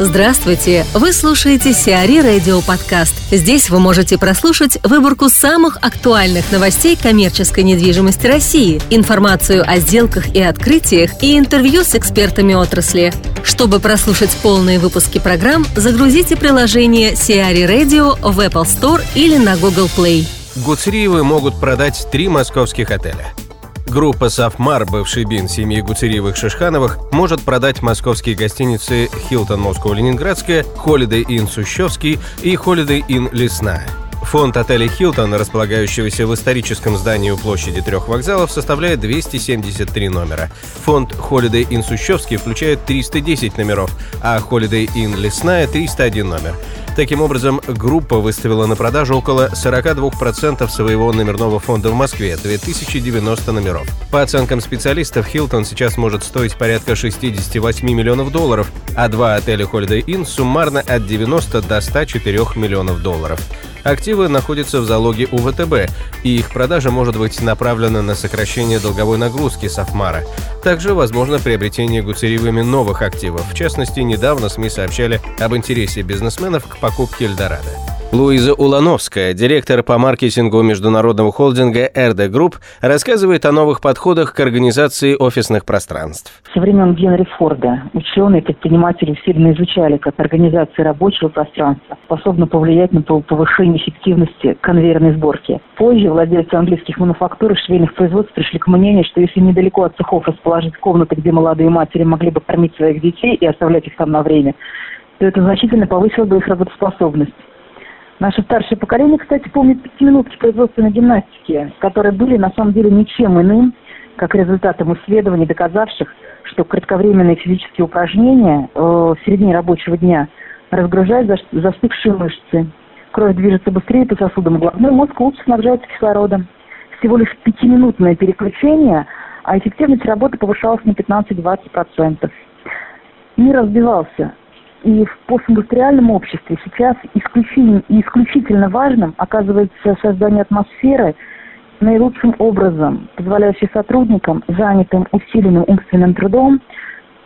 Здравствуйте! Вы слушаете Сиари Радио Подкаст. Здесь вы можете прослушать выборку самых актуальных новостей коммерческой недвижимости России, информацию о сделках и открытиях и интервью с экспертами отрасли. Чтобы прослушать полные выпуски программ, загрузите приложение Сиари Radio в Apple Store или на Google Play. Гуцериевы могут продать три московских отеля – Группа «Сафмар», бывший бин семьи Гуцериевых-Шишхановых, может продать московские гостиницы «Хилтон Москва-Ленинградская», «Холидей Ин Сущевский» и «Холидей Ин Лесная». Фонд отеля «Хилтон», располагающегося в историческом здании у площади трех вокзалов, составляет 273 номера. Фонд Holiday Inn Сущевский включает 310 номеров, а Holiday Inn Лесная – 301 номер. Таким образом, группа выставила на продажу около 42% своего номерного фонда в Москве, 2090 номеров. По оценкам специалистов, Хилтон сейчас может стоить порядка 68 миллионов долларов, а два отеля Holiday Inn суммарно от 90 до 104 миллионов долларов. Активы находятся в залоге у ВТБ, и их продажа может быть направлена на сокращение долговой нагрузки Софмара. Также возможно приобретение гуцериевыми новых активов. В частности, недавно СМИ сообщали об интересе бизнесменов к покупке Эльдорадо. Луиза Улановская, директор по маркетингу международного холдинга RD Group, рассказывает о новых подходах к организации офисных пространств. Со времен Генри Форда ученые и предприниматели сильно изучали, как организация рабочего пространства способна повлиять на повышение эффективности конвейерной сборки. Позже владельцы английских мануфактур и швейных производств пришли к мнению, что если недалеко от цехов расположить комнаты, где молодые матери могли бы кормить своих детей и оставлять их там на время, то это значительно повысило бы их работоспособность. Наше старшее поколение, кстати, помнит пятиминутки производственной гимнастики, которые были на самом деле ничем иным, как результатом исследований, доказавших, что кратковременные физические упражнения э, в середине рабочего дня разгружают застывшие мышцы. Кровь движется быстрее по сосудам, головной мозг лучше снабжается кислородом. Всего лишь пятиминутное переключение, а эффективность работы повышалась на 15-20%. Мир разбивался. И в постиндустриальном обществе сейчас исключительно, исключительно важным оказывается создание атмосферы наилучшим образом, позволяющей сотрудникам, занятым усиленным умственным трудом,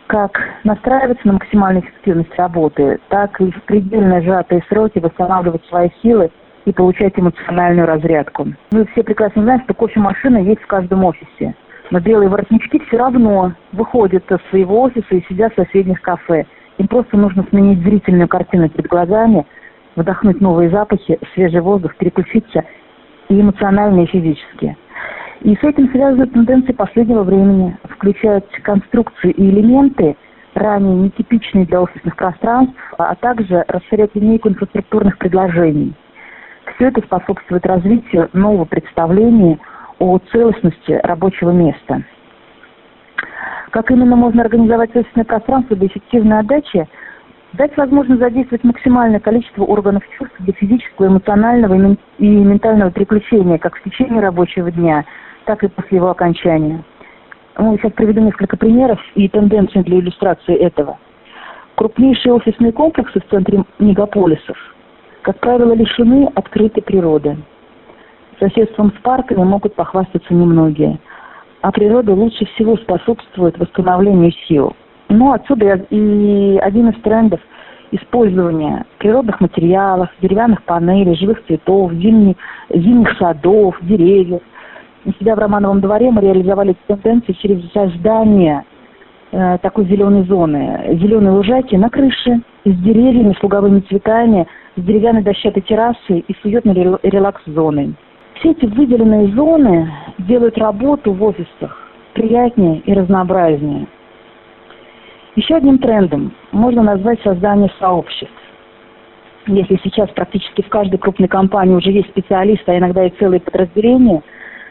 как настраиваться на максимальную эффективность работы, так и в предельно сжатые сроки восстанавливать свои силы и получать эмоциональную разрядку. Вы все прекрасно знаете, что кофемашина есть в каждом офисе. Но белые воротнички все равно выходят из своего офиса и сидят в соседних кафе – им просто нужно сменить зрительную картину перед глазами, вдохнуть новые запахи, свежий воздух, переключиться и эмоционально, и физически. И с этим связаны тенденции последнего времени, включают конструкции и элементы, ранее нетипичные для офисных пространств, а также расширять линейку инфраструктурных предложений. Все это способствует развитию нового представления о целостности рабочего места – как именно можно организовать офисное пространство для эффективной отдачи? Дать возможность задействовать максимальное количество органов чувств для физического, эмоционального и ментального переключения как в течение рабочего дня, так и после его окончания. Ну, сейчас приведу несколько примеров и тенденций для иллюстрации этого. Крупнейшие офисные комплексы в центре мегаполисов, как правило, лишены открытой природы. Соседством с парками могут похвастаться немногие – а природа лучше всего способствует восстановлению сил. Ну, отсюда и один из трендов использования природных материалов, деревянных панелей, живых цветов, зимних, зимних садов, деревьев. У себя в Романовом дворе мы реализовали тенденции через создание э, такой зеленой зоны. Зеленые лужайки на крыше, с деревьями, с луговыми цветами, с деревянной дощатой террасой и с уютной релакс-зоной. Все эти выделенные зоны делают работу в офисах приятнее и разнообразнее. Еще одним трендом можно назвать создание сообществ. Если сейчас практически в каждой крупной компании уже есть специалисты, а иногда и целые подразделения,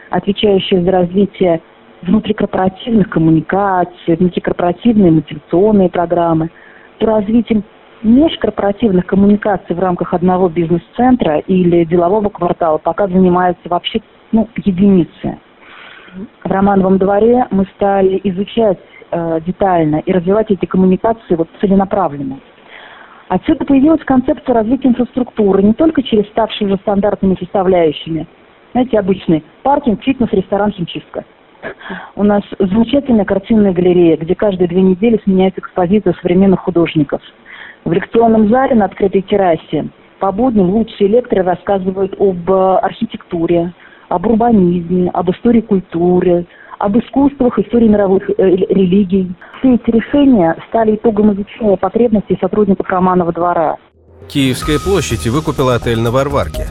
отвечающие за развитие внутрикорпоративных коммуникаций, внутрикорпоративные мотивационные программы, то развитием межкорпоративных коммуникаций в рамках одного бизнес-центра или делового квартала пока занимаются вообще ну, единицы. В Романовом дворе мы стали изучать э, детально и развивать эти коммуникации вот целенаправленно. Отсюда появилась концепция развития инфраструктуры не только через ставшие уже стандартными составляющими. Знаете, обычный паркинг, фитнес, ресторан, химчистка. У нас замечательная картинная галерея, где каждые две недели сменяется экспозиция современных художников – В лекционном зале на открытой террасе по будням лучшие лекторы рассказывают об э, архитектуре, об урбанизме, об истории культуры, об искусствах, истории мировых э, религий. Все эти решения стали итогом изучения потребностей сотрудников Романова двора. Киевская площадь выкупила отель на Варварке.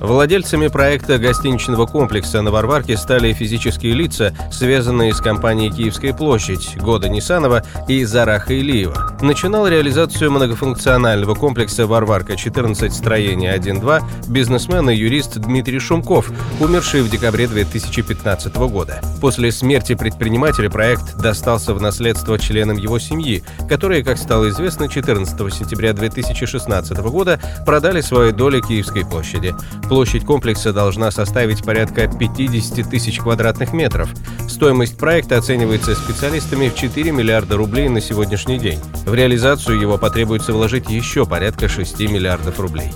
Владельцами проекта гостиничного комплекса на Варварке стали физические лица, связанные с компанией «Киевская площадь» Года Нисанова и Зараха Илиева. Начинал реализацию многофункционального комплекса «Варварка-14. Строение 1.2» бизнесмен и юрист Дмитрий Шумков, умерший в декабре 2015 года. После смерти предпринимателя проект достался в наследство членам его семьи, которые, как стало известно, 14 сентября 2016 года продали свои доли Киевской площади. Площадь комплекса должна составить порядка 50 тысяч квадратных метров. Стоимость проекта оценивается специалистами в 4 миллиарда рублей на сегодняшний день. В реализацию его потребуется вложить еще порядка 6 миллиардов рублей.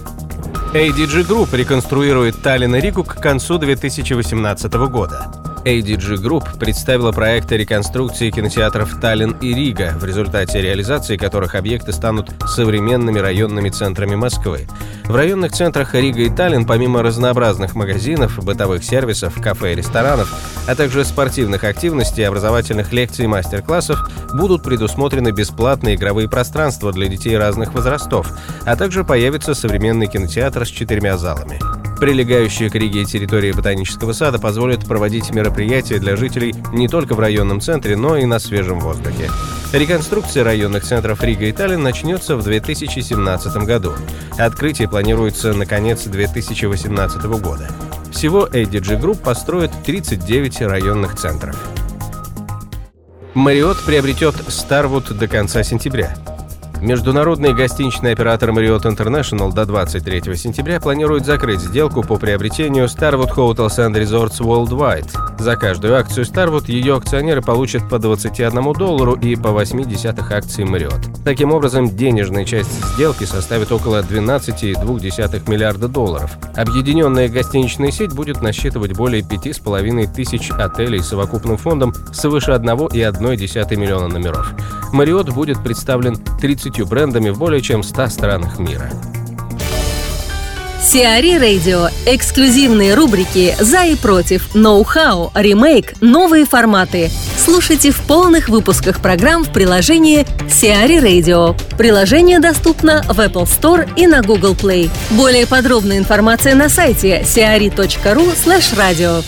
ADG Group реконструирует Таллин и Ригу к концу 2018 года. ADG Group представила проекты реконструкции кинотеатров Таллин и Рига, в результате реализации которых объекты станут современными районными центрами Москвы. В районных центрах Рига и Таллин, помимо разнообразных магазинов, бытовых сервисов, кафе и ресторанов, а также спортивных активностей, образовательных лекций и мастер-классов, будут предусмотрены бесплатные игровые пространства для детей разных возрастов, а также появится современный кинотеатр с четырьмя залами. Прилегающие к Риге территории ботанического сада позволят проводить мероприятия для жителей не только в районном центре, но и на свежем воздухе. Реконструкция районных центров Рига и Таллин начнется в 2017 году. Открытие планируется на конец 2018 года. Всего ADG Group построит 39 районных центров. Мариот приобретет Старвуд до конца сентября. Международный гостиничный оператор Marriott International до 23 сентября планирует закрыть сделку по приобретению Starwood Hotels and Resorts Worldwide. За каждую акцию Starwood ее акционеры получат по 21 доллару и по 0,8 акции Marriott. Таким образом, денежная часть сделки составит около 12,2 миллиарда долларов. Объединенная гостиничная сеть будет насчитывать более 5,5 тысяч отелей с совокупным фондом свыше 1,1 миллиона номеров. Marriott будет представлен 30 брендами в более чем 100 странах мира. Сиари Радио. Эксклюзивные рубрики «За и против», «Ноу-хау», «Ремейк», «Новые форматы». Слушайте в полных выпусках программ в приложении Сиари Radio. Приложение доступно в Apple Store и на Google Play. Более подробная информация на сайте siari.ru slash radio.